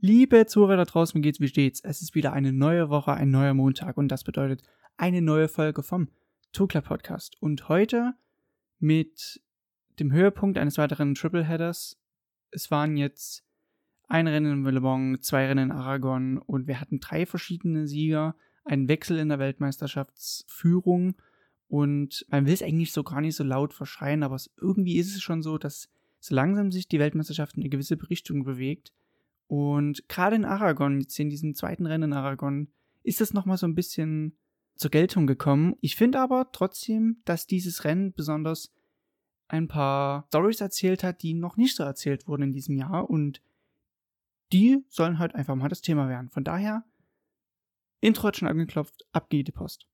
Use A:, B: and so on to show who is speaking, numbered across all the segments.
A: Liebe Zuhörer da draußen, geht's, wie steht's? Es ist wieder eine neue Woche, ein neuer Montag und das bedeutet eine neue Folge vom Tukler Podcast. Und heute mit dem Höhepunkt eines weiteren Tripleheaders. Es waren jetzt ein Rennen in Willebong, zwei Rennen in Aragon und wir hatten drei verschiedene Sieger, einen Wechsel in der Weltmeisterschaftsführung und man will es eigentlich so gar nicht so laut verschreien, aber irgendwie ist es schon so, dass so langsam sich die Weltmeisterschaft in eine gewisse Richtung bewegt und gerade in Aragon, jetzt in diesem zweiten Rennen in Aragon, ist das nochmal so ein bisschen zur Geltung gekommen. Ich finde aber trotzdem, dass dieses Rennen besonders ein paar Stories erzählt hat, die noch nicht so erzählt wurden in diesem Jahr und die sollen halt einfach mal das Thema werden. Von daher, Intro hat schon angeklopft, ab geht die Post.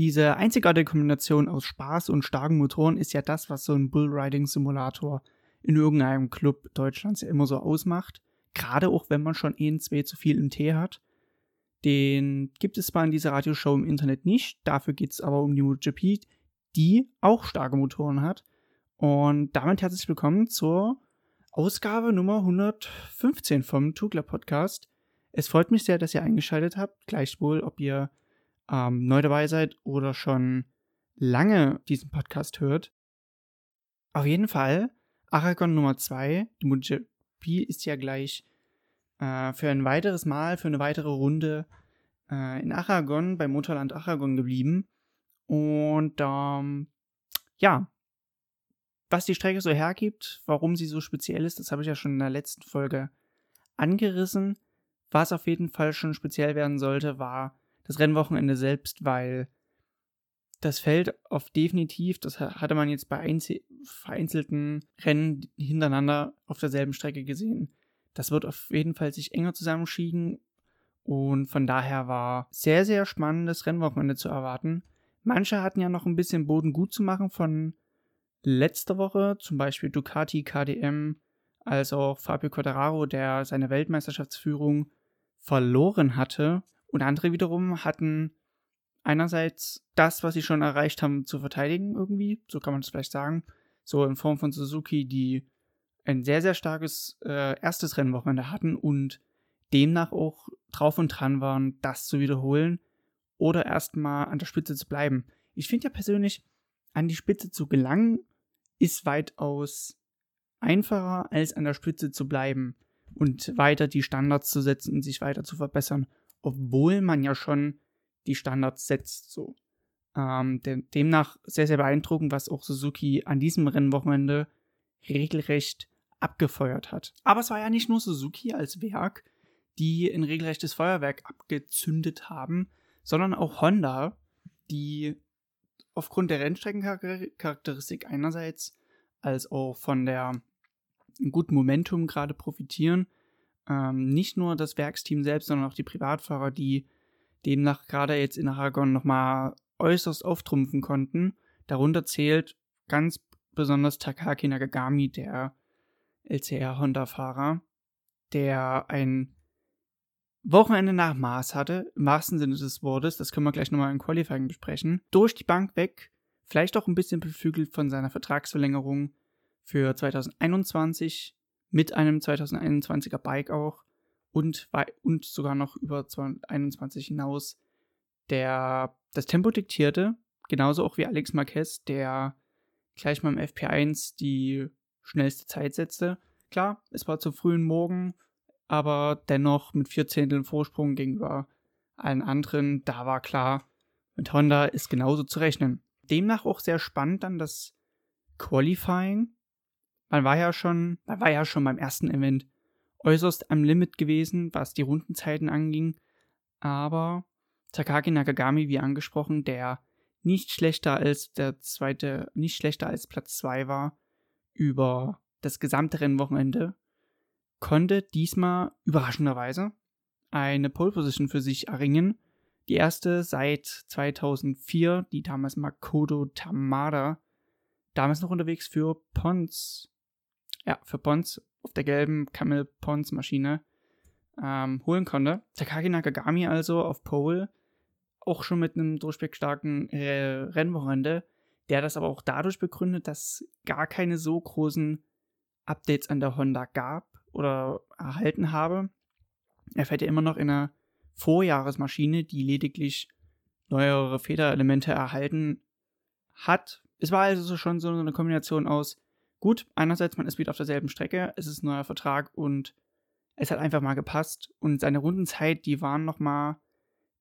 A: Diese einzigartige Kombination aus Spaß und starken Motoren ist ja das, was so ein Bullriding-Simulator in irgendeinem Club Deutschlands ja immer so ausmacht. Gerade auch wenn man schon eh zwei zu viel im Tee hat. Den gibt es zwar in dieser Radioshow im Internet nicht, dafür geht es aber um die MotoGP, die auch starke Motoren hat. Und damit herzlich willkommen zur Ausgabe Nummer 115 vom Tugler Podcast. Es freut mich sehr, dass ihr eingeschaltet habt. Gleichwohl, ob ihr ähm, neu dabei seid oder schon lange diesen Podcast hört. Auf jeden Fall, Aragon Nummer 2, die MotoGP ist ja gleich äh, für ein weiteres Mal, für eine weitere Runde äh, in Aragon, beim Motorland Aragon geblieben. Und ähm, ja, was die Strecke so hergibt, warum sie so speziell ist, das habe ich ja schon in der letzten Folge angerissen. Was auf jeden Fall schon speziell werden sollte, war das Rennwochenende selbst, weil das Feld auf definitiv, das hatte man jetzt bei vereinzelten Rennen hintereinander auf derselben Strecke gesehen. Das wird auf jeden Fall sich enger zusammenschieben und von daher war sehr, sehr spannendes Rennwochenende zu erwarten. Manche hatten ja noch ein bisschen Boden gut zu machen von letzter Woche, zum Beispiel Ducati, KDM, als auch Fabio Quattararo, der seine Weltmeisterschaftsführung verloren hatte und andere wiederum hatten einerseits das, was sie schon erreicht haben, zu verteidigen irgendwie, so kann man es vielleicht sagen. So in Form von Suzuki, die ein sehr, sehr starkes äh, erstes Rennwochenende hatten und demnach auch drauf und dran waren, das zu wiederholen oder erstmal an der Spitze zu bleiben. Ich finde ja persönlich, an die Spitze zu gelangen, ist weitaus einfacher, als an der Spitze zu bleiben und weiter die Standards zu setzen und sich weiter zu verbessern obwohl man ja schon die Standards setzt. So. Ähm, demnach sehr, sehr beeindruckend, was auch Suzuki an diesem Rennwochenende regelrecht abgefeuert hat. Aber es war ja nicht nur Suzuki als Werk, die ein regelrechtes Feuerwerk abgezündet haben, sondern auch Honda, die aufgrund der Rennstreckencharakteristik einerseits als auch von der guten Momentum gerade profitieren ähm, nicht nur das Werksteam selbst, sondern auch die Privatfahrer, die demnach gerade jetzt in Aragon nochmal äußerst auftrumpfen konnten. Darunter zählt ganz besonders Takaki Nagagami, der LCR-Honda-Fahrer, der ein Wochenende nach Maß hatte, im wahrsten Sinne des Wortes, das können wir gleich nochmal im Qualifying besprechen, durch die Bank weg, vielleicht auch ein bisschen beflügelt von seiner Vertragsverlängerung für 2021 mit einem 2021er Bike auch und, und sogar noch über 2021 hinaus, der das Tempo diktierte, genauso auch wie Alex Marquez, der gleich mal im FP1 die schnellste Zeit setzte. Klar, es war zu frühen Morgen, aber dennoch mit vier Zehnteln Vorsprung gegenüber allen anderen, da war klar, mit Honda ist genauso zu rechnen. Demnach auch sehr spannend dann das Qualifying, man war ja schon, man war ja schon beim ersten Event äußerst am Limit gewesen, was die Rundenzeiten anging. Aber Takagi Nakagami, wie angesprochen, der nicht schlechter als der zweite, nicht schlechter als Platz 2 war über das gesamte Rennwochenende, konnte diesmal überraschenderweise eine Pole Position für sich erringen. Die erste seit 2004, die damals Makoto Tamada, damals noch unterwegs für Pons ja, für Pons auf der gelben Camel Pons Maschine. ähm, holen konnte. Takagi Nakagami also auf Pole, auch schon mit einem durchwegstarken äh, Rennwochenende, der das aber auch dadurch begründet, dass gar keine so großen Updates an der Honda gab oder erhalten habe. Er fährt ja immer noch in einer Vorjahresmaschine, die lediglich neuere Federelemente erhalten hat. Es war also schon so eine Kombination aus, gut, einerseits man ist wieder auf derselben Strecke, es ist ein neuer Vertrag und es hat einfach mal gepasst. Und seine Rundenzeit, die waren nochmal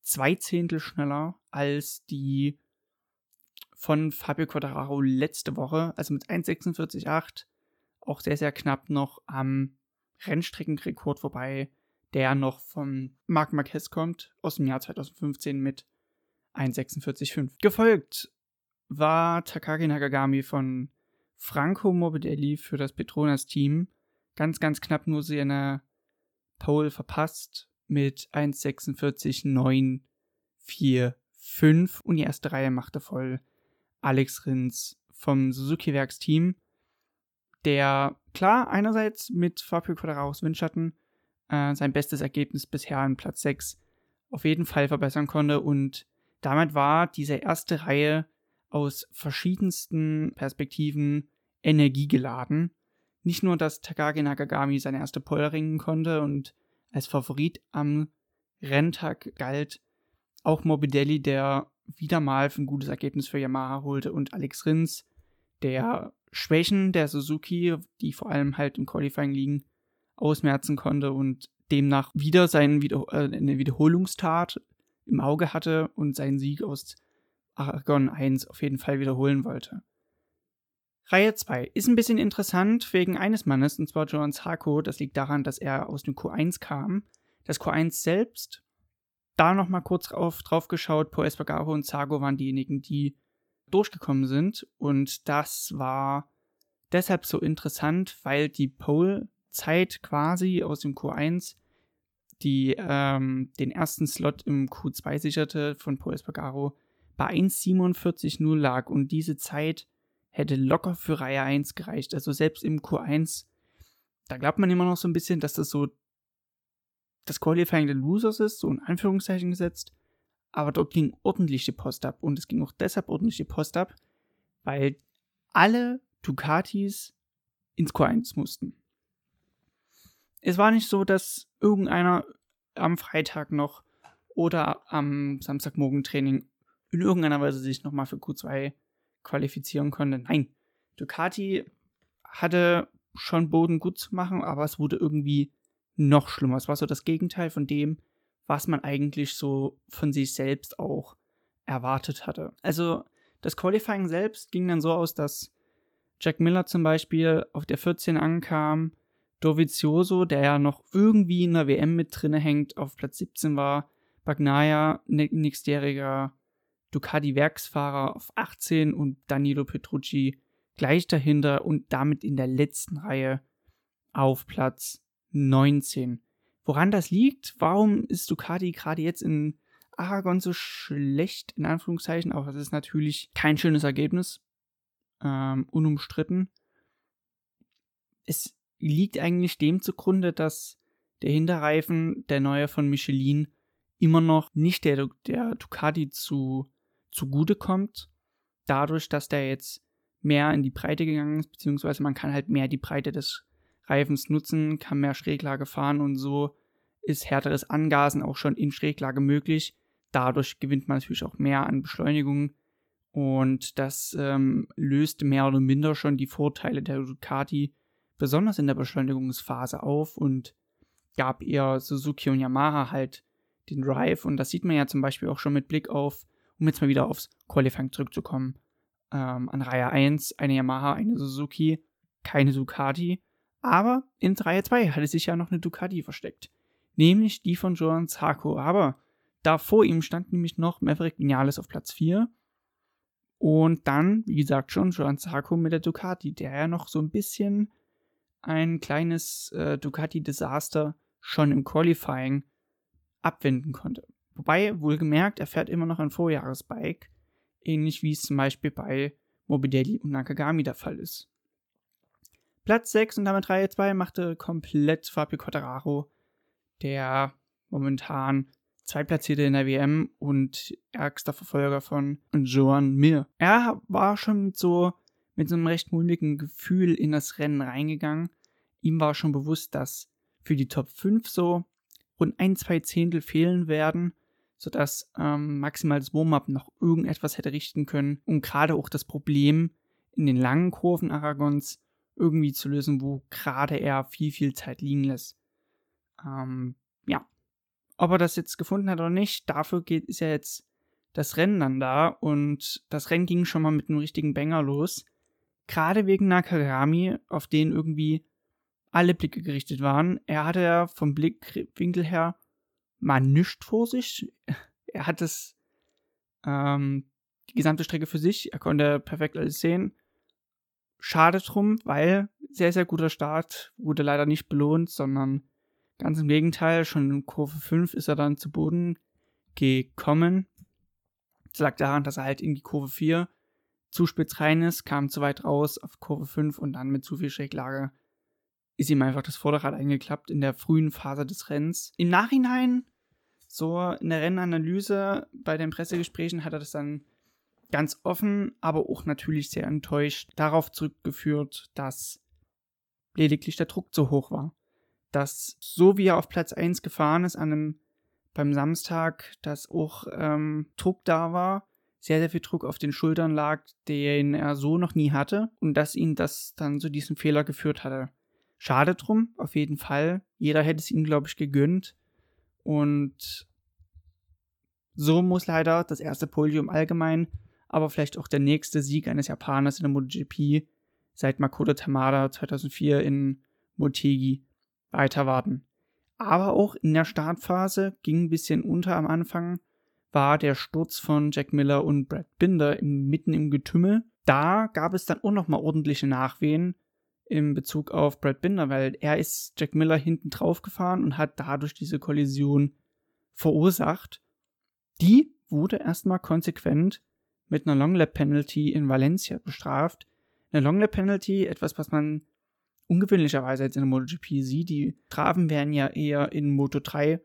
A: zwei Zehntel schneller als die von Fabio Quattararo letzte Woche, also mit 1,46,8, auch sehr, sehr knapp noch am Rennstreckenrekord vorbei, der noch von Marc Marquez kommt, aus dem Jahr 2015 mit 1,46,5. Gefolgt war Takagi Nakagami von Franco Morbidelli für das Petronas-Team. Ganz, ganz knapp nur seine Pole verpasst mit 1,46,945 und die erste Reihe machte voll. Alex Rins vom Suzuki-Werksteam, der klar einerseits mit Fabio Quadraros Windschatten äh, sein bestes Ergebnis bisher an Platz 6 auf jeden Fall verbessern konnte. Und damit war diese erste Reihe aus verschiedensten Perspektiven energiegeladen. Nicht nur, dass Takagi Nakagami seine erste Pole ringen konnte und als Favorit am Renntag galt, auch Morbidelli, der wieder mal ein gutes Ergebnis für Yamaha holte und Alex Rins, der Schwächen der Suzuki, die vor allem halt im Qualifying liegen, ausmerzen konnte und demnach wieder seinen wieder äh, eine Wiederholungstat im Auge hatte und seinen Sieg aus Aragon 1 auf jeden Fall wiederholen wollte. Reihe 2 ist ein bisschen interessant wegen eines Mannes, und zwar Johan Sarko. Das liegt daran, dass er aus dem Q1 kam. Das Q1 selbst da nochmal kurz drauf, drauf geschaut, Po Espargaro und Zago waren diejenigen, die durchgekommen sind. Und das war deshalb so interessant, weil die Pole-Zeit quasi aus dem Q1 die ähm, den ersten Slot im Q2 sicherte von Po Espargaro bei 1,47,0 lag und diese Zeit hätte locker für Reihe 1 gereicht. Also selbst im Q1, da glaubt man immer noch so ein bisschen, dass das so das Qualifying der Losers ist, so in Anführungszeichen gesetzt. Aber dort ging ordentlich die Post ab. Und es ging auch deshalb ordentlich die Post ab, weil alle Ducatis ins Q1 mussten. Es war nicht so, dass irgendeiner am Freitag noch oder am Samstagmorgen Training in irgendeiner Weise sich nochmal für Q2 qualifizieren konnte. Nein, Ducati hatte schon Boden gut zu machen, aber es wurde irgendwie noch schlimmer. Es war so das Gegenteil von dem, was man eigentlich so von sich selbst auch erwartet hatte. Also das Qualifying selbst ging dann so aus, dass Jack Miller zum Beispiel auf der 14 ankam, Dovizioso, der ja noch irgendwie in der WM mit drinne hängt, auf Platz 17 war, Bagnaia, nächstjähriger Ducati-Werksfahrer auf 18 und Danilo Petrucci gleich dahinter und damit in der letzten Reihe auf Platz 19. Woran das liegt? Warum ist Ducati gerade jetzt in Aragon so schlecht, in Anführungszeichen? Auch das ist natürlich kein schönes Ergebnis. Ähm, unumstritten. Es liegt eigentlich dem zugrunde, dass der Hinterreifen, der neue von Michelin, immer noch nicht der, der Ducati zu, zugute kommt. Dadurch, dass der jetzt mehr in die Breite gegangen ist, beziehungsweise man kann halt mehr die Breite des Reifens nutzen, kann mehr Schräglage fahren und so ist härteres Angasen auch schon in Schräglage möglich. Dadurch gewinnt man natürlich auch mehr an Beschleunigung und das ähm, löst mehr oder minder schon die Vorteile der Ducati, besonders in der Beschleunigungsphase auf und gab eher Suzuki und Yamaha halt den Drive und das sieht man ja zum Beispiel auch schon mit Blick auf, um jetzt mal wieder aufs Qualifying zurückzukommen, ähm, an Reihe 1 eine Yamaha, eine Suzuki, keine Ducati aber in Reihe 2 hatte sich ja noch eine Ducati versteckt. Nämlich die von Joan Zarco. Aber da vor ihm stand nämlich noch Maverick Vinales auf Platz 4. Und dann, wie gesagt, schon Joan Zarco mit der Ducati, der ja noch so ein bisschen ein kleines äh, Ducati-Desaster schon im Qualifying abwenden konnte. Wobei, wohlgemerkt, er fährt immer noch ein Vorjahresbike, ähnlich wie es zum Beispiel bei Morbidelli und Nakagami der Fall ist. Platz 6 und damit Reihe 2 machte komplett Fabio Quattararo, der momentan Zweitplatzierte in der WM und ärgster Verfolger von Joan Mir. Er war schon mit so, mit so einem recht mulmigen Gefühl in das Rennen reingegangen. Ihm war schon bewusst, dass für die Top 5 so rund ein, zwei Zehntel fehlen werden, sodass ähm, maximal das Warm-up noch irgendetwas hätte richten können, um gerade auch das Problem in den langen Kurven Aragons irgendwie zu lösen, wo gerade er viel, viel Zeit liegen lässt. Ähm, ja. Ob er das jetzt gefunden hat oder nicht, dafür geht, ist ja jetzt das Rennen dann da und das Rennen ging schon mal mit einem richtigen Banger los. Gerade wegen Nakagami, auf den irgendwie alle Blicke gerichtet waren. Er hatte ja vom Blickwinkel her mal nichts vor sich. Er hat es ähm, die gesamte Strecke für sich. Er konnte perfekt alles sehen. Schade drum, weil sehr, sehr guter Start wurde leider nicht belohnt, sondern ganz im Gegenteil, schon in Kurve 5 ist er dann zu Boden gekommen. Das lag daran, dass er halt in die Kurve 4 zu spitz rein ist, kam zu weit raus auf Kurve 5 und dann mit zu viel Schräglage ist ihm einfach das Vorderrad eingeklappt in der frühen Phase des Rennens. Im Nachhinein, so in der Rennanalyse, bei den Pressegesprächen hat er das dann ganz offen, aber auch natürlich sehr enttäuscht darauf zurückgeführt, dass lediglich der Druck zu hoch war. Dass so wie er auf Platz 1 gefahren ist an einem, beim Samstag, dass auch ähm, Druck da war, sehr, sehr viel Druck auf den Schultern lag, den er so noch nie hatte und dass ihn das dann zu diesem Fehler geführt hatte. Schade drum, auf jeden Fall. Jeder hätte es ihm, glaube ich, gegönnt. Und so muss leider das erste Podium allgemein aber vielleicht auch der nächste Sieg eines Japaners in der MotoGP seit Makoto Tamada 2004 in Motegi weiter warten. Aber auch in der Startphase ging ein bisschen unter am Anfang, war der Sturz von Jack Miller und Brad Binder mitten im Getümmel. Da gab es dann auch nochmal ordentliche Nachwehen in Bezug auf Brad Binder, weil er ist Jack Miller hinten drauf gefahren und hat dadurch diese Kollision verursacht. Die wurde erstmal konsequent mit einer Long Lap Penalty in Valencia bestraft. Eine Long Lap Penalty, etwas, was man ungewöhnlicherweise jetzt in der MotoGP sieht. Die Strafen werden ja eher in Moto 3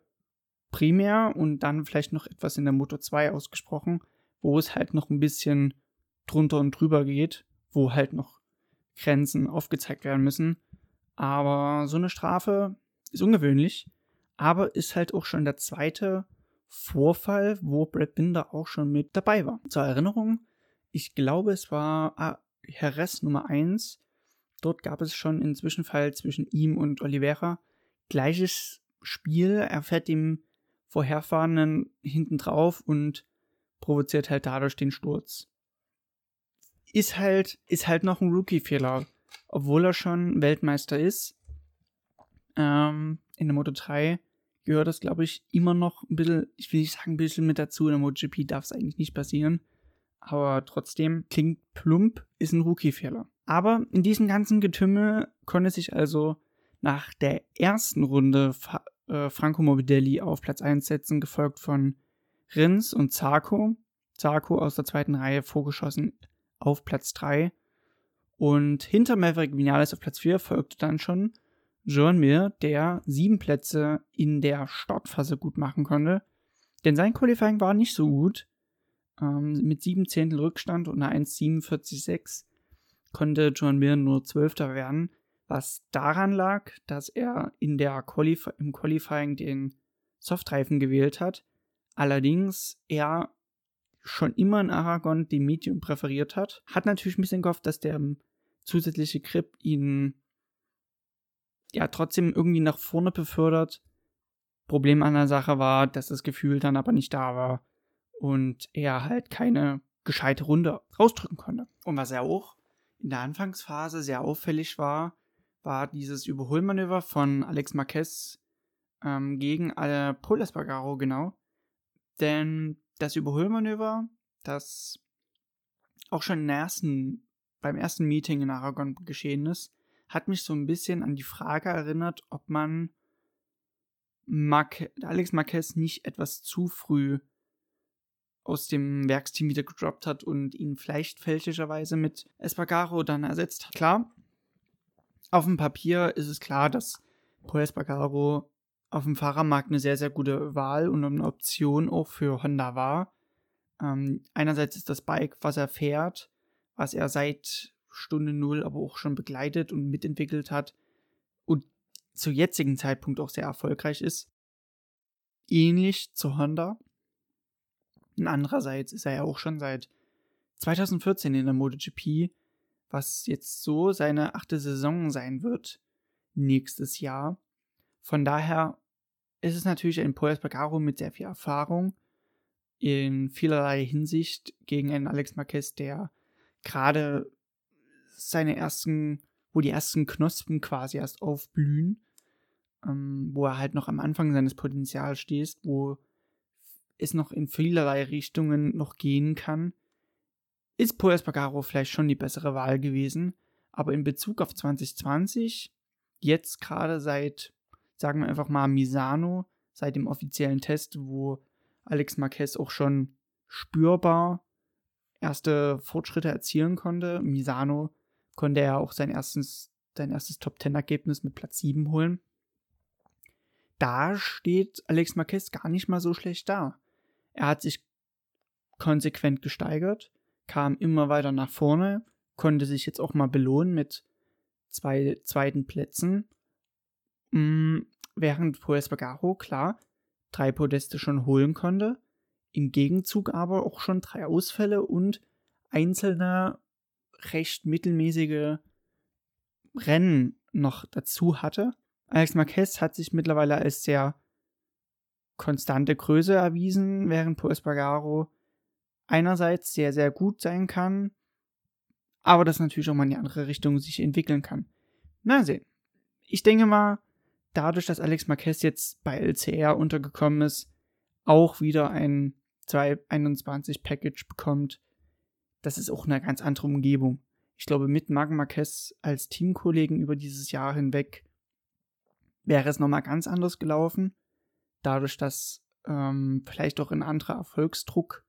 A: primär und dann vielleicht noch etwas in der Moto 2 ausgesprochen, wo es halt noch ein bisschen drunter und drüber geht, wo halt noch Grenzen aufgezeigt werden müssen. Aber so eine Strafe ist ungewöhnlich, aber ist halt auch schon der zweite Vorfall, wo Brad Binder auch schon mit dabei war. Zur Erinnerung, ich glaube, es war ah, Heres Nummer 1. Dort gab es schon einen Zwischenfall zwischen ihm und Oliveira. Gleiches Spiel, er fährt dem Vorherfahrenden hinten drauf und provoziert halt dadurch den Sturz. Ist halt, ist halt noch ein Rookie-Fehler. Obwohl er schon Weltmeister ist. Ähm, in der Moto 3 gehört das, glaube ich, immer noch ein bisschen, ich will nicht sagen ein bisschen mit dazu, in der MotoGP darf es eigentlich nicht passieren. Aber trotzdem klingt plump, ist ein Rookie-Fehler. Aber in diesem ganzen Getümmel konnte sich also nach der ersten Runde Fa äh, Franco Morbidelli auf Platz 1 setzen, gefolgt von Rins und Zarco. Zarco aus der zweiten Reihe vorgeschossen auf Platz 3. Und hinter Maverick Vinales auf Platz 4 folgte dann schon John Mir, der sieben Plätze in der Startphase gut machen konnte. Denn sein Qualifying war nicht so gut. Ähm, mit sieben Zehntel Rückstand und einer 1,47,6 konnte John Mir nur Zwölfter werden, was daran lag, dass er in der Qualif im Qualifying den Softreifen gewählt hat. Allerdings er schon immer in Aragon den Medium präferiert hat. Hat natürlich ein bisschen gehofft, dass der zusätzliche Grip ihn ja trotzdem irgendwie nach vorne befördert. Problem an der Sache war, dass das Gefühl dann aber nicht da war und er halt keine gescheite Runde rausdrücken konnte. Und was er auch in der Anfangsphase sehr auffällig war, war dieses Überholmanöver von Alex Marquez ähm, gegen äh, Paul Espargaro, genau. Denn das Überholmanöver, das auch schon ersten, beim ersten Meeting in Aragon geschehen ist, hat mich so ein bisschen an die Frage erinnert, ob man Marque Alex Marquez nicht etwas zu früh aus dem Werksteam wieder gedroppt hat und ihn vielleicht fälschlicherweise mit Espargaro dann ersetzt hat. Klar, auf dem Papier ist es klar, dass Paul Espargaro auf dem Fahrermarkt eine sehr, sehr gute Wahl und eine Option auch für Honda war. Ähm, einerseits ist das Bike, was er fährt, was er seit Stunde Null aber auch schon begleitet und mitentwickelt hat und zu jetzigen Zeitpunkt auch sehr erfolgreich ist. Ähnlich zu Honda. Und andererseits ist er ja auch schon seit 2014 in der MotoGP, was jetzt so seine achte Saison sein wird nächstes Jahr. Von daher ist es natürlich ein Paul Espargaro mit sehr viel Erfahrung in vielerlei Hinsicht gegen einen Alex Marquez, der gerade seine ersten, wo die ersten Knospen quasi erst aufblühen, ähm, wo er halt noch am Anfang seines Potenzials steht, wo es noch in vielerlei Richtungen noch gehen kann, ist Paul Espargaro vielleicht schon die bessere Wahl gewesen. Aber in Bezug auf 2020, jetzt gerade seit, sagen wir einfach mal, Misano, seit dem offiziellen Test, wo Alex Marquez auch schon spürbar erste Fortschritte erzielen konnte. Misano konnte er auch sein erstes, sein erstes Top-10-Ergebnis mit Platz 7 holen. Da steht Alex Marquez gar nicht mal so schlecht da. Er hat sich konsequent gesteigert, kam immer weiter nach vorne, konnte sich jetzt auch mal belohnen mit zwei zweiten Plätzen. Mm, während Poes Bagaro, klar, drei Podeste schon holen konnte, im Gegenzug aber auch schon drei Ausfälle und einzelne recht mittelmäßige Rennen noch dazu hatte. Alex Marquez hat sich mittlerweile als sehr konstante Größe erwiesen, während Paul Espargaro einerseits sehr, sehr gut sein kann, aber das natürlich auch mal in die andere Richtung sich entwickeln kann. Na sehen. Ich denke mal, dadurch, dass Alex Marquez jetzt bei LCR untergekommen ist, auch wieder ein 221 Package bekommt, das ist auch eine ganz andere Umgebung. Ich glaube, mit Marc Marquez als Teamkollegen über dieses Jahr hinweg wäre es nochmal ganz anders gelaufen dadurch, dass ähm, vielleicht auch ein anderer Erfolgsdruck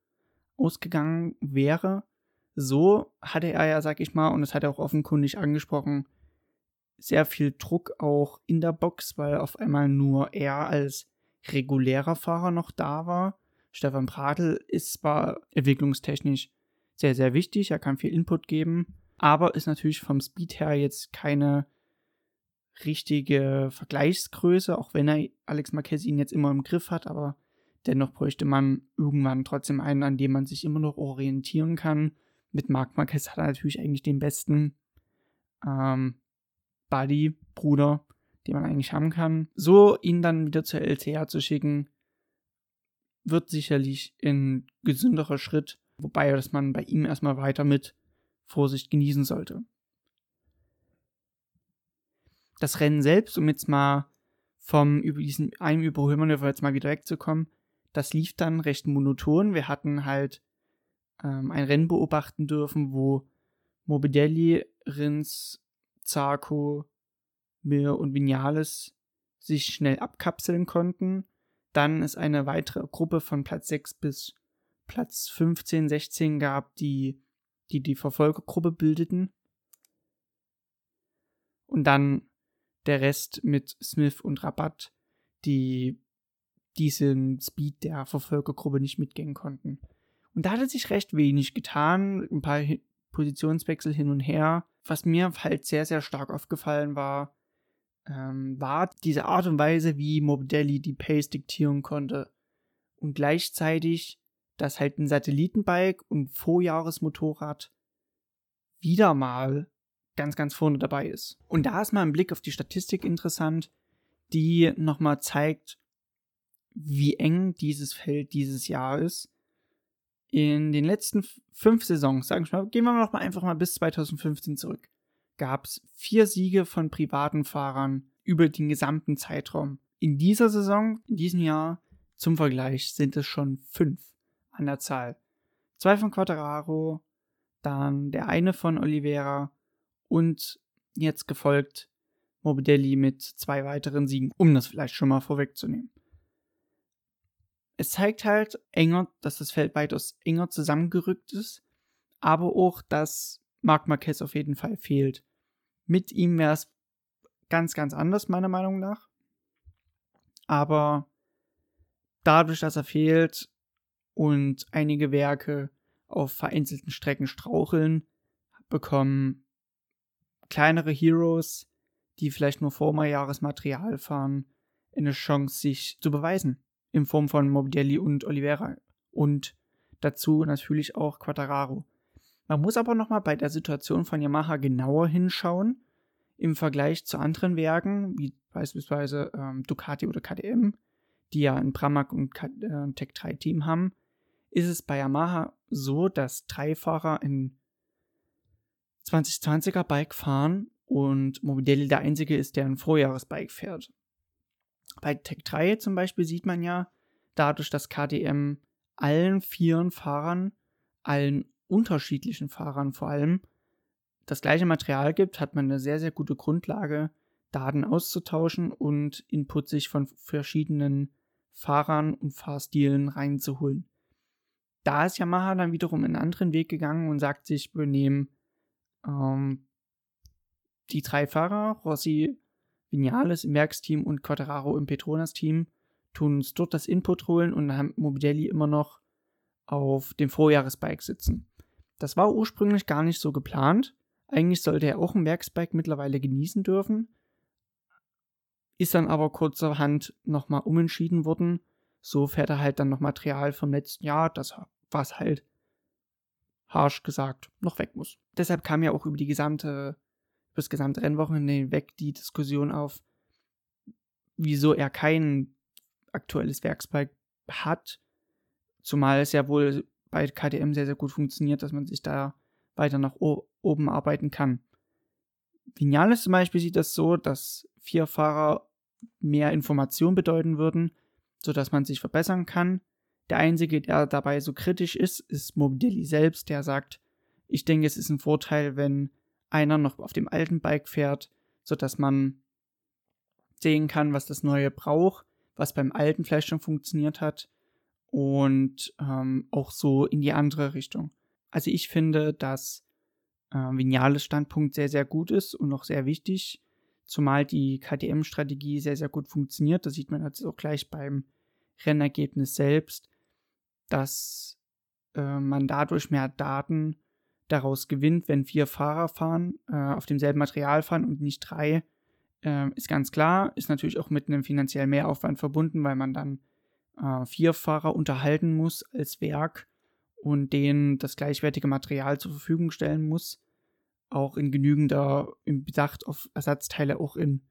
A: ausgegangen wäre. So hatte er ja, sag ich mal, und das hat er auch offenkundig angesprochen, sehr viel Druck auch in der Box, weil auf einmal nur er als regulärer Fahrer noch da war. Stefan Pradl ist zwar entwicklungstechnisch sehr, sehr wichtig, er kann viel Input geben, aber ist natürlich vom Speed her jetzt keine richtige Vergleichsgröße, auch wenn er Alex Marquez ihn jetzt immer im Griff hat, aber dennoch bräuchte man irgendwann trotzdem einen, an dem man sich immer noch orientieren kann. Mit Marc Marquez hat er natürlich eigentlich den besten ähm, Buddy, Bruder, den man eigentlich haben kann. So ihn dann wieder zur LCA zu schicken, wird sicherlich ein gesünderer Schritt, wobei dass man bei ihm erstmal weiter mit Vorsicht genießen sollte das Rennen selbst, um jetzt mal vom über diesen einem Überholmanöver jetzt mal wieder wegzukommen, das lief dann recht monoton. Wir hatten halt ähm, ein Rennen beobachten dürfen, wo Morbidelli, Rins, Zarco, Mir und Vinales sich schnell abkapseln konnten. Dann es eine weitere Gruppe von Platz 6 bis Platz 15, 16 gab, die die, die Verfolgergruppe bildeten. Und dann der Rest mit Smith und Rabatt, die diesen Speed der Verfolgergruppe nicht mitgehen konnten. Und da hat sich recht wenig getan, ein paar Positionswechsel hin und her. Was mir halt sehr, sehr stark aufgefallen war, ähm, war diese Art und Weise, wie Morbidelli die Pace diktieren konnte. Und gleichzeitig, dass halt ein Satellitenbike und Vorjahresmotorrad wieder mal ganz, ganz vorne dabei ist. Und da ist mal ein Blick auf die Statistik interessant, die nochmal zeigt, wie eng dieses Feld dieses Jahr ist. In den letzten fünf Saisons, sagen wir mal, gehen wir noch mal einfach mal bis 2015 zurück, gab es vier Siege von privaten Fahrern über den gesamten Zeitraum. In dieser Saison, in diesem Jahr, zum Vergleich, sind es schon fünf an der Zahl. Zwei von Quattararo, dann der eine von Oliveira und jetzt gefolgt Morbidelli mit zwei weiteren Siegen, um das vielleicht schon mal vorwegzunehmen. Es zeigt halt enger, dass das Feld weitaus enger zusammengerückt ist, aber auch, dass Marc Marquez auf jeden Fall fehlt. Mit ihm wäre es ganz, ganz anders, meiner Meinung nach. aber dadurch, dass er fehlt und einige Werke auf vereinzelten Strecken straucheln, bekommen kleinere Heroes, die vielleicht nur Vormajahresmaterial fahren, eine Chance, sich zu beweisen. In Form von Morbidelli und Oliveira. Und dazu natürlich auch Quattararo. Man muss aber nochmal bei der Situation von Yamaha genauer hinschauen im Vergleich zu anderen Werken, wie beispielsweise ähm, Ducati oder KTM, die ja ein Pramac und äh, Tech 3 Team haben, ist es bei Yamaha so, dass drei Fahrer in 2020er Bike fahren und Morbidelli der einzige ist, der ein Vorjahresbike fährt. Bei Tech 3 zum Beispiel sieht man ja, dadurch, dass KTM allen vieren Fahrern, allen unterschiedlichen Fahrern vor allem, das gleiche Material gibt, hat man eine sehr, sehr gute Grundlage, Daten auszutauschen und Input sich von verschiedenen Fahrern und Fahrstilen reinzuholen. Da ist Yamaha dann wiederum einen anderen Weg gegangen und sagt sich, wir nehmen ähm, die drei Fahrer, Rossi, Vinales im Werksteam und Quattararo im Petronas-Team, tun uns dort das Input holen und haben Mobidelli immer noch auf dem Vorjahresbike sitzen. Das war ursprünglich gar nicht so geplant. Eigentlich sollte er auch ein Werksbike mittlerweile genießen dürfen. Ist dann aber kurzerhand nochmal umentschieden worden. So fährt er halt dann noch Material vom letzten Jahr, das was halt harsch gesagt noch weg muss. Deshalb kam ja auch über die gesamte, das gesamte Rennwochenende hinweg die Diskussion auf, wieso er kein aktuelles Werksbike hat. Zumal es ja wohl bei KTM sehr, sehr gut funktioniert, dass man sich da weiter nach oben arbeiten kann. Vinales zum Beispiel sieht das so, dass vier Fahrer mehr Information bedeuten würden, sodass man sich verbessern kann. Der einzige, der dabei so kritisch ist, ist Mobility selbst, der sagt, ich denke, es ist ein Vorteil, wenn einer noch auf dem alten Bike fährt, sodass man sehen kann, was das neue braucht, was beim alten vielleicht schon funktioniert hat und ähm, auch so in die andere Richtung. Also ich finde, dass äh, Vinales Standpunkt sehr, sehr gut ist und auch sehr wichtig, zumal die KTM-Strategie sehr, sehr gut funktioniert. Das sieht man jetzt auch gleich beim Rennergebnis selbst dass äh, man dadurch mehr Daten daraus gewinnt, wenn vier Fahrer fahren, äh, auf demselben Material fahren und nicht drei, äh, ist ganz klar, ist natürlich auch mit einem finanziellen Mehraufwand verbunden, weil man dann äh, vier Fahrer unterhalten muss als Werk und denen das gleichwertige Material zur Verfügung stellen muss, auch in genügender, im Bedacht auf Ersatzteile auch in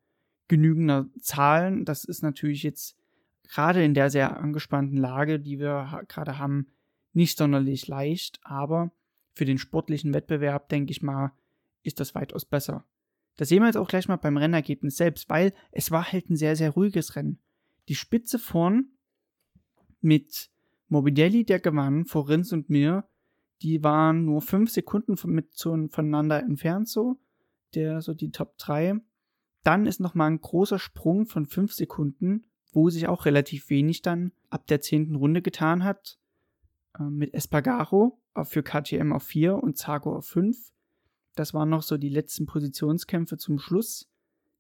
A: genügender Zahlen. Das ist natürlich jetzt gerade in der sehr angespannten Lage, die wir gerade haben, nicht sonderlich leicht, aber für den sportlichen Wettbewerb, denke ich mal, ist das weitaus besser. Das sehen wir jetzt auch gleich mal beim Rennergebnis selbst, weil es war halt ein sehr, sehr ruhiges Rennen. Die Spitze vorn mit Morbidelli, der gewann, vor Rins und mir, die waren nur fünf Sekunden von, mit voneinander entfernt, so, der, so die Top 3. Dann ist nochmal ein großer Sprung von fünf Sekunden wo sich auch relativ wenig dann ab der zehnten Runde getan hat. Äh, mit Espargaro für KTM auf 4 und Zago auf 5. Das waren noch so die letzten Positionskämpfe zum Schluss.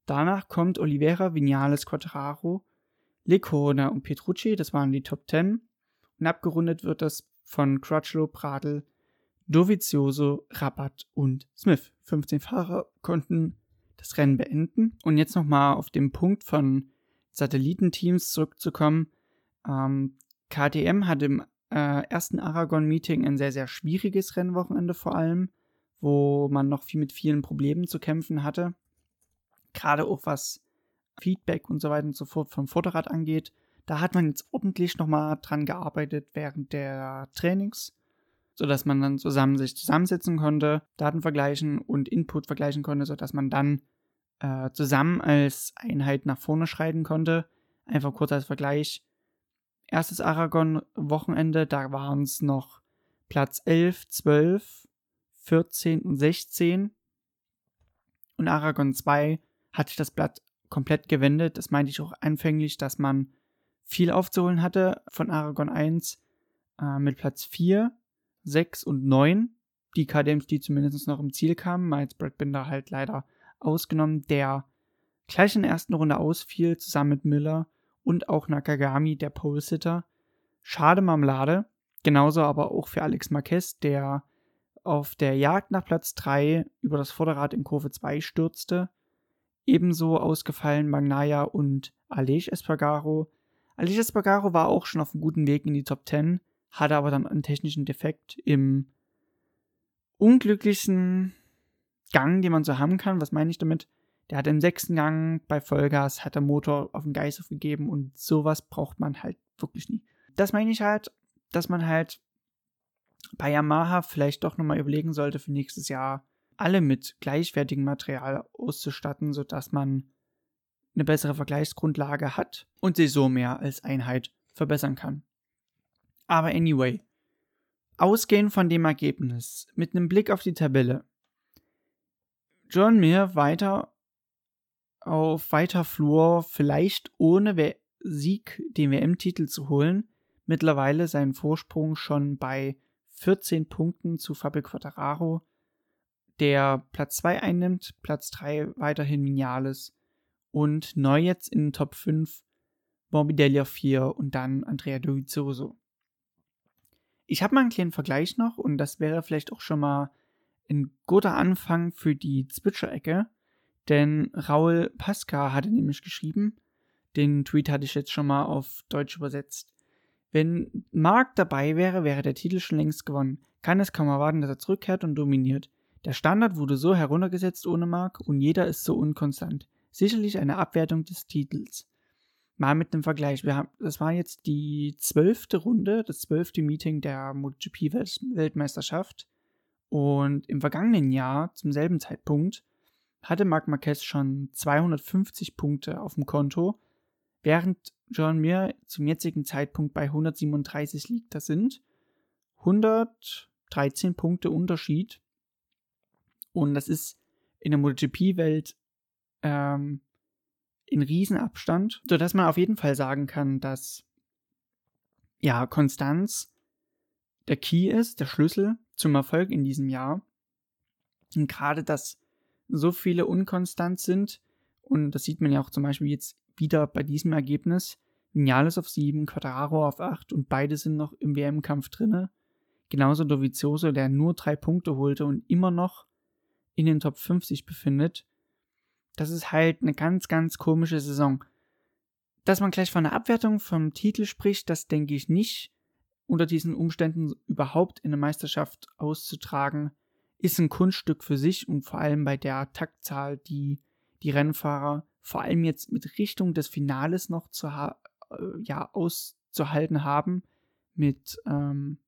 A: Danach kommt Oliveira, Vinales, Quattraro, Lecona und Petrucci, das waren die Top 10. Und abgerundet wird das von Crutchlow, Pradl, Dovizioso, Rabat und Smith. 15 Fahrer konnten das Rennen beenden. Und jetzt nochmal auf den Punkt von Satellitenteams zurückzukommen. Ähm, KTM hat im äh, ersten Aragon-Meeting ein sehr, sehr schwieriges Rennwochenende vor allem, wo man noch viel mit vielen Problemen zu kämpfen hatte. Gerade auch was Feedback und so weiter und so fort vom Vorderrad angeht. Da hat man jetzt ordentlich nochmal dran gearbeitet während der Trainings, sodass man dann zusammen sich zusammensetzen konnte, Daten vergleichen und Input vergleichen konnte, sodass man dann äh, zusammen als Einheit nach vorne schreiten konnte. Einfach kurz als Vergleich. Erstes Aragon-Wochenende, da waren es noch Platz 11, 12, 14 und 16. Und Aragon 2 hat sich das Blatt komplett gewendet. Das meinte ich auch anfänglich, dass man viel aufzuholen hatte von Aragon 1 äh, mit Platz 4, 6 und 9. Die KDMs, die zumindest noch im Ziel kamen, jetzt Brad Binder halt leider ausgenommen, der gleich in der ersten Runde ausfiel, zusammen mit Miller und auch Nakagami, der Pole-Sitter. Schade Marmelade. Genauso aber auch für Alex Marquez, der auf der Jagd nach Platz 3 über das Vorderrad in Kurve 2 stürzte. Ebenso ausgefallen Magnaya und Aleix Espargaro. Aleix Espargaro war auch schon auf einem guten Weg in die Top 10, hatte aber dann einen technischen Defekt im unglücklichen Gang, den man so haben kann. Was meine ich damit? Der hat im sechsten Gang bei Vollgas hat der Motor auf den Geist aufgegeben und sowas braucht man halt wirklich nie. Das meine ich halt, dass man halt bei Yamaha vielleicht doch nochmal überlegen sollte für nächstes Jahr alle mit gleichwertigem Material auszustatten, sodass man eine bessere Vergleichsgrundlage hat und sich so mehr als Einheit verbessern kann. Aber anyway, ausgehend von dem Ergebnis, mit einem Blick auf die Tabelle, John Mir weiter auf weiter Flur, vielleicht ohne Sieg den WM-Titel zu holen, mittlerweile seinen Vorsprung schon bei 14 Punkten zu Fabio Quattararo, der Platz 2 einnimmt, Platz 3 weiterhin Vinales und neu jetzt in den Top 5 Morbidelli auf 4 und dann Andrea Dovizioso. Ich habe mal einen kleinen Vergleich noch und das wäre vielleicht auch schon mal ein guter Anfang für die Zwitscher-Ecke, denn Raul Pasca hatte nämlich geschrieben, den Tweet hatte ich jetzt schon mal auf Deutsch übersetzt. Wenn Mark dabei wäre, wäre der Titel schon längst gewonnen. Kann es kaum erwarten, dass er zurückkehrt und dominiert. Der Standard wurde so heruntergesetzt ohne Mark und jeder ist so unkonstant. Sicherlich eine Abwertung des Titels. Mal mit einem Vergleich. Wir haben, das war jetzt die zwölfte Runde, das zwölfte Meeting der MotoGP-Weltmeisterschaft. Und im vergangenen Jahr, zum selben Zeitpunkt, hatte Marc Marquez schon 250 Punkte auf dem Konto während John Mir zum jetzigen Zeitpunkt bei 137 liegt. Das sind 113 Punkte Unterschied. Und das ist in der MotoGP-Welt ähm, in Riesenabstand, sodass man auf jeden Fall sagen kann, dass ja, Konstanz der Key ist, der Schlüssel zum Erfolg in diesem Jahr. Und gerade, dass so viele unkonstant sind, und das sieht man ja auch zum Beispiel jetzt wieder bei diesem Ergebnis. Vinales auf 7, Quadraro auf 8 und beide sind noch im WM-Kampf drinne. Genauso Dovizioso, der nur drei Punkte holte und immer noch in den Top 50 befindet. Das ist halt eine ganz, ganz komische Saison. Dass man gleich von einer Abwertung vom Titel spricht, das denke ich nicht. Unter diesen Umständen überhaupt in eine Meisterschaft auszutragen, ist ein Kunststück für sich und vor allem bei der Taktzahl, die die Rennfahrer vor allem jetzt mit Richtung des Finales noch zu äh, ja, auszuhalten haben mit ähm,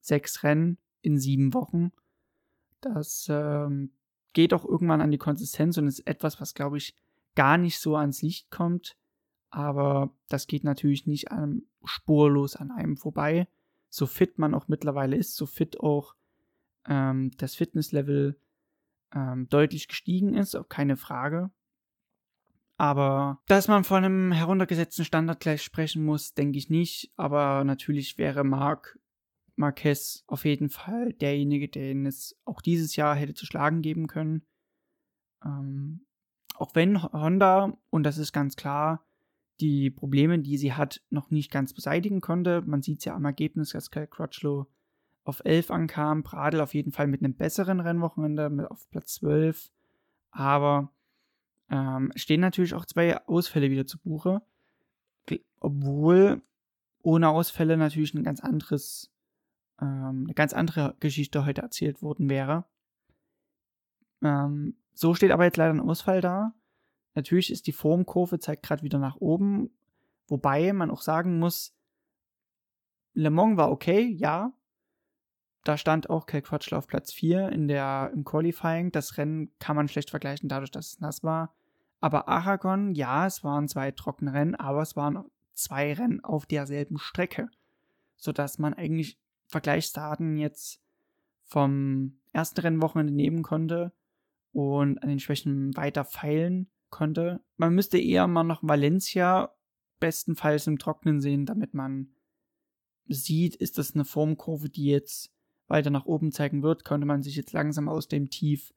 A: sechs Rennen in sieben Wochen. Das ähm, geht auch irgendwann an die Konsistenz und ist etwas, was, glaube ich, gar nicht so ans Licht kommt. Aber das geht natürlich nicht an, spurlos an einem vorbei. So fit man auch mittlerweile ist, so fit auch ähm, das Fitnesslevel ähm, deutlich gestiegen ist, auch keine Frage. Aber dass man von einem heruntergesetzten Standard gleich sprechen muss, denke ich nicht. Aber natürlich wäre Marc Marquez auf jeden Fall derjenige, den es auch dieses Jahr hätte zu schlagen geben können. Ähm, auch wenn Honda, und das ist ganz klar, die Probleme, die sie hat, noch nicht ganz beseitigen konnte. Man sieht es ja am Ergebnis, dass Cal Crutchlow auf 11 ankam, Pradel auf jeden Fall mit einem besseren Rennwochenende auf Platz 12. Aber ähm, stehen natürlich auch zwei Ausfälle wieder zu Buche, obwohl ohne Ausfälle natürlich ein ganz anderes, ähm, eine ganz andere Geschichte heute erzählt worden wäre. Ähm, so steht aber jetzt leider ein Ausfall da. Natürlich ist die Formkurve zeigt gerade wieder nach oben, wobei man auch sagen muss, Le Mans war okay, ja. Da stand auch Kel Quatschler auf Platz 4 in der, im Qualifying. Das Rennen kann man schlecht vergleichen, dadurch, dass es nass war. Aber Aragon, ja, es waren zwei trockene Rennen, aber es waren zwei Rennen auf derselben Strecke. Sodass man eigentlich Vergleichsdaten jetzt vom ersten Rennwochenende nehmen konnte und an den Schwächen weiter feilen konnte. Man müsste eher mal noch Valencia bestenfalls im Trocknen sehen, damit man sieht, ist das eine Formkurve, die jetzt weiter nach oben zeigen wird, könnte man sich jetzt langsam aus dem Tief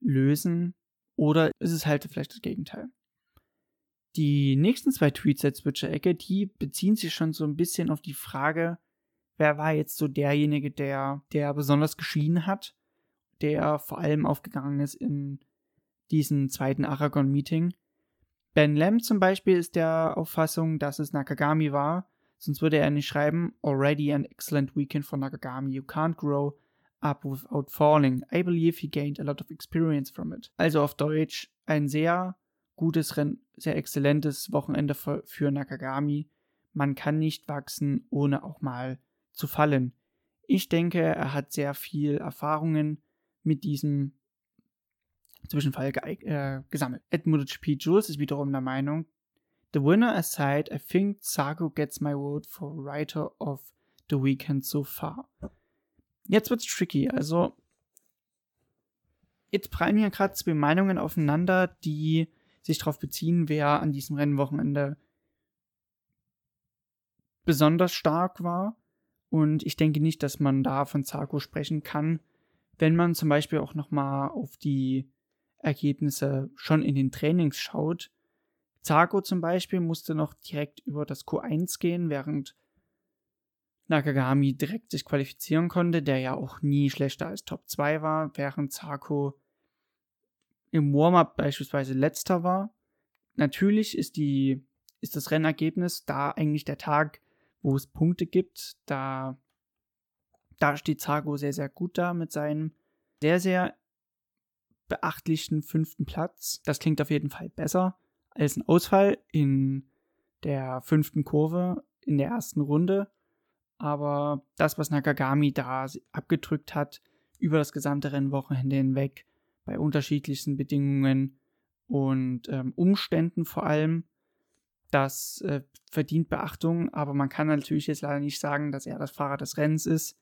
A: lösen oder ist es halt vielleicht das Gegenteil? Die nächsten zwei Tweets der Zwitscher-Ecke, die beziehen sich schon so ein bisschen auf die Frage, wer war jetzt so derjenige, der, der besonders geschieden hat, der vor allem aufgegangen ist in diesem zweiten Aragon-Meeting. Ben Lam zum Beispiel ist der Auffassung, dass es Nakagami war, sonst würde er nicht schreiben, already an excellent weekend for Nakagami, you can't grow up without falling. I believe he gained a lot of experience from it. Also auf Deutsch ein sehr gutes, sehr exzellentes Wochenende für, Nakagami. Man kann nicht wachsen, ohne auch mal zu fallen. Ich denke, er hat sehr viel Erfahrungen mit diesem Zwischenfall äh, gesammelt. Edmund P. Jules ist wiederum der Meinung, The winner aside, I think Sago gets my vote for Writer of the Weekend so far. Jetzt wird's tricky, also jetzt prallen hier gerade zwei Meinungen aufeinander, die sich darauf beziehen, wer an diesem Rennwochenende besonders stark war. Und ich denke nicht, dass man da von Zarko sprechen kann, wenn man zum Beispiel auch nochmal auf die Ergebnisse schon in den Trainings schaut. Zarko zum Beispiel musste noch direkt über das Q1 gehen, während Nakagami direkt sich qualifizieren konnte, der ja auch nie schlechter als Top 2 war, während Zarko im Warm-up beispielsweise letzter war. Natürlich ist die ist das Rennergebnis da eigentlich der Tag, wo es Punkte gibt. Da da steht Zarko sehr sehr gut da mit seinem sehr sehr beachtlichen fünften Platz. Das klingt auf jeden Fall besser als ein Ausfall in der fünften Kurve in der ersten Runde. Aber das, was Nakagami da abgedrückt hat, über das gesamte Rennwochenende hinweg, bei unterschiedlichsten Bedingungen und ähm, Umständen vor allem. Das äh, verdient Beachtung, aber man kann natürlich jetzt leider nicht sagen, dass er das Fahrer des Rennens ist.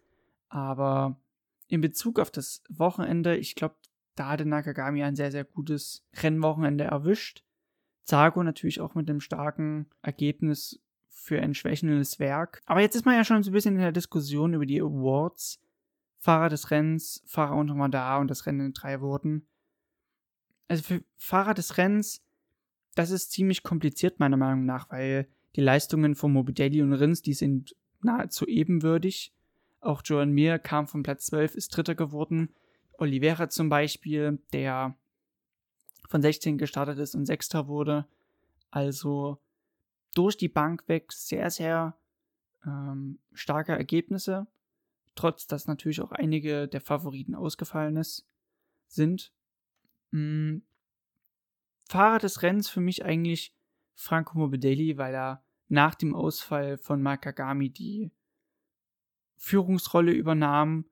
A: Aber in Bezug auf das Wochenende, ich glaube, da hatte Nakagami ein sehr, sehr gutes Rennwochenende erwischt. Zago natürlich auch mit einem starken Ergebnis für ein schwächendes Werk. Aber jetzt ist man ja schon so ein bisschen in der Diskussion über die Awards. Fahrer des Rennens, Fahrer unter Radar und das Rennen in drei Worten. Also für Fahrer des Rennens, das ist ziemlich kompliziert meiner Meinung nach, weil die Leistungen von Morbidelli und Rins, die sind nahezu ebenwürdig. Auch Joan Mir kam von Platz 12, ist Dritter geworden. Oliveira zum Beispiel, der von 16 gestartet ist und Sechster wurde. Also durch die Bank weg sehr, sehr ähm, starke Ergebnisse trotz dass natürlich auch einige der Favoriten ausgefallen ist, sind. Mh, Fahrer des Rennens für mich eigentlich Franco Morbidelli, weil er nach dem Ausfall von Makagami die Führungsrolle übernahm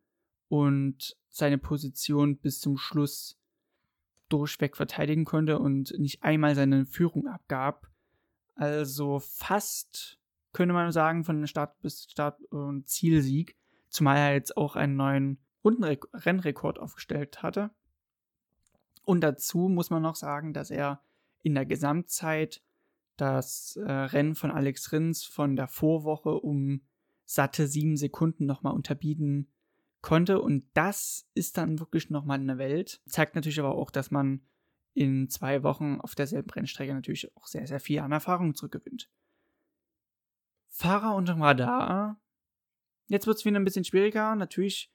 A: und seine Position bis zum Schluss durchweg verteidigen konnte und nicht einmal seine Führung abgab. Also fast, könnte man sagen, von Start bis Start und Zielsieg. Zumal er jetzt auch einen neuen Rundenrennrekord aufgestellt hatte. Und dazu muss man noch sagen, dass er in der Gesamtzeit das äh, Rennen von Alex Rins von der Vorwoche um satte sieben Sekunden nochmal unterbieten konnte. Und das ist dann wirklich nochmal eine Welt. Zeigt natürlich aber auch, dass man in zwei Wochen auf derselben Rennstrecke natürlich auch sehr, sehr viel an Erfahrung zurückgewinnt. Fahrer unterm Radar Jetzt wird es wieder ein bisschen schwieriger. Natürlich,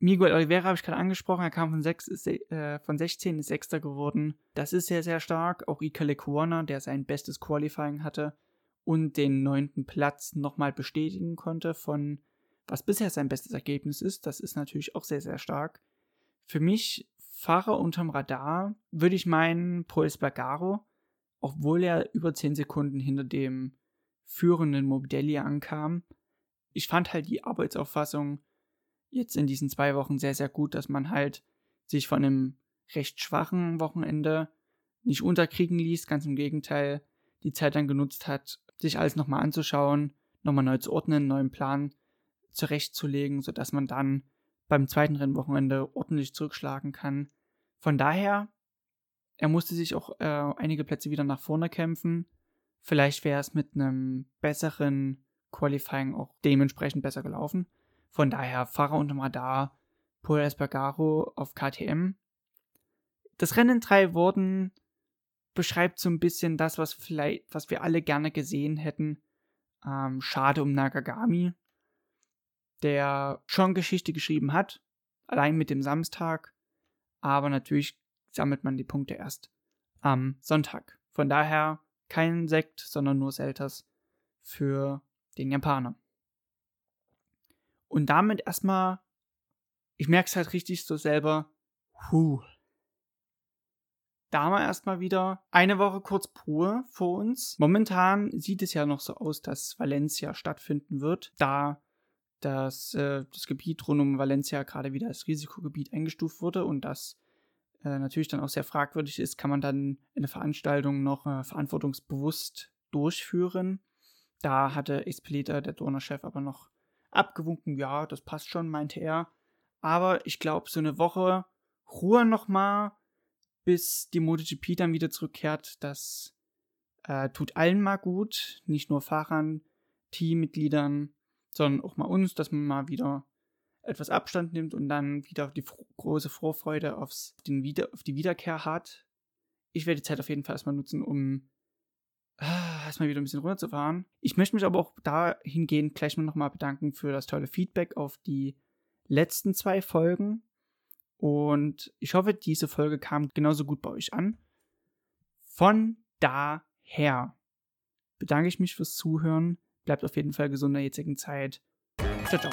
A: Miguel Oliveira habe ich gerade angesprochen. Er kam von, 6, ist, äh, von 16 ist Sechster geworden. Das ist sehr, sehr stark. Auch Ika Lecuona, der sein bestes Qualifying hatte und den neunten Platz nochmal bestätigen konnte von was bisher sein bestes Ergebnis ist. Das ist natürlich auch sehr, sehr stark. Für mich Fahrer unterm Radar würde ich meinen Paul Spargaro, obwohl er über 10 Sekunden hinter dem führenden Mobidelli ankam, ich fand halt die Arbeitsauffassung jetzt in diesen zwei Wochen sehr, sehr gut, dass man halt sich von einem recht schwachen Wochenende nicht unterkriegen ließ, ganz im Gegenteil, die Zeit dann genutzt hat, sich alles nochmal anzuschauen, nochmal neu zu ordnen, einen neuen Plan zurechtzulegen, sodass man dann beim zweiten Rennwochenende ordentlich zurückschlagen kann. Von daher, er musste sich auch äh, einige Plätze wieder nach vorne kämpfen. Vielleicht wäre es mit einem besseren Qualifying auch dementsprechend besser gelaufen. Von daher Fahrer unterm Radar, Paul Espargaro auf KTM. Das Rennen in drei Worten beschreibt so ein bisschen das, was vielleicht, was wir alle gerne gesehen hätten. Ähm, schade um Nakagami, der schon Geschichte geschrieben hat, allein mit dem Samstag, aber natürlich sammelt man die Punkte erst am Sonntag. Von daher kein Sekt, sondern nur Selters für den Japaner. Und damit erstmal, ich merke es halt richtig so selber, huh. Da haben wir erstmal wieder eine Woche kurz Ruhe vor uns. Momentan sieht es ja noch so aus, dass Valencia stattfinden wird, da das, äh, das Gebiet rund um Valencia gerade wieder als Risikogebiet eingestuft wurde und das äh, natürlich dann auch sehr fragwürdig ist, kann man dann eine Veranstaltung noch äh, verantwortungsbewusst durchführen. Da hatte Espelita, der Donnerchef, aber noch abgewunken, ja, das passt schon, meinte er. Aber ich glaube, so eine Woche Ruhe nochmal, bis die MotoGP dann wieder zurückkehrt, das äh, tut allen mal gut. Nicht nur Fahrern, Teammitgliedern, sondern auch mal uns, dass man mal wieder etwas Abstand nimmt und dann wieder die große Vorfreude aufs, den wieder auf die Wiederkehr hat. Ich werde die Zeit auf jeden Fall erstmal nutzen, um ah, erstmal wieder ein bisschen runterzufahren. Ich möchte mich aber auch dahingehend gleich mal nochmal bedanken für das tolle Feedback auf die letzten zwei Folgen. Und ich hoffe, diese Folge kam genauso gut bei euch an. Von daher bedanke ich mich fürs Zuhören. Bleibt auf jeden Fall gesund in der jetzigen Zeit. Ciao, ciao.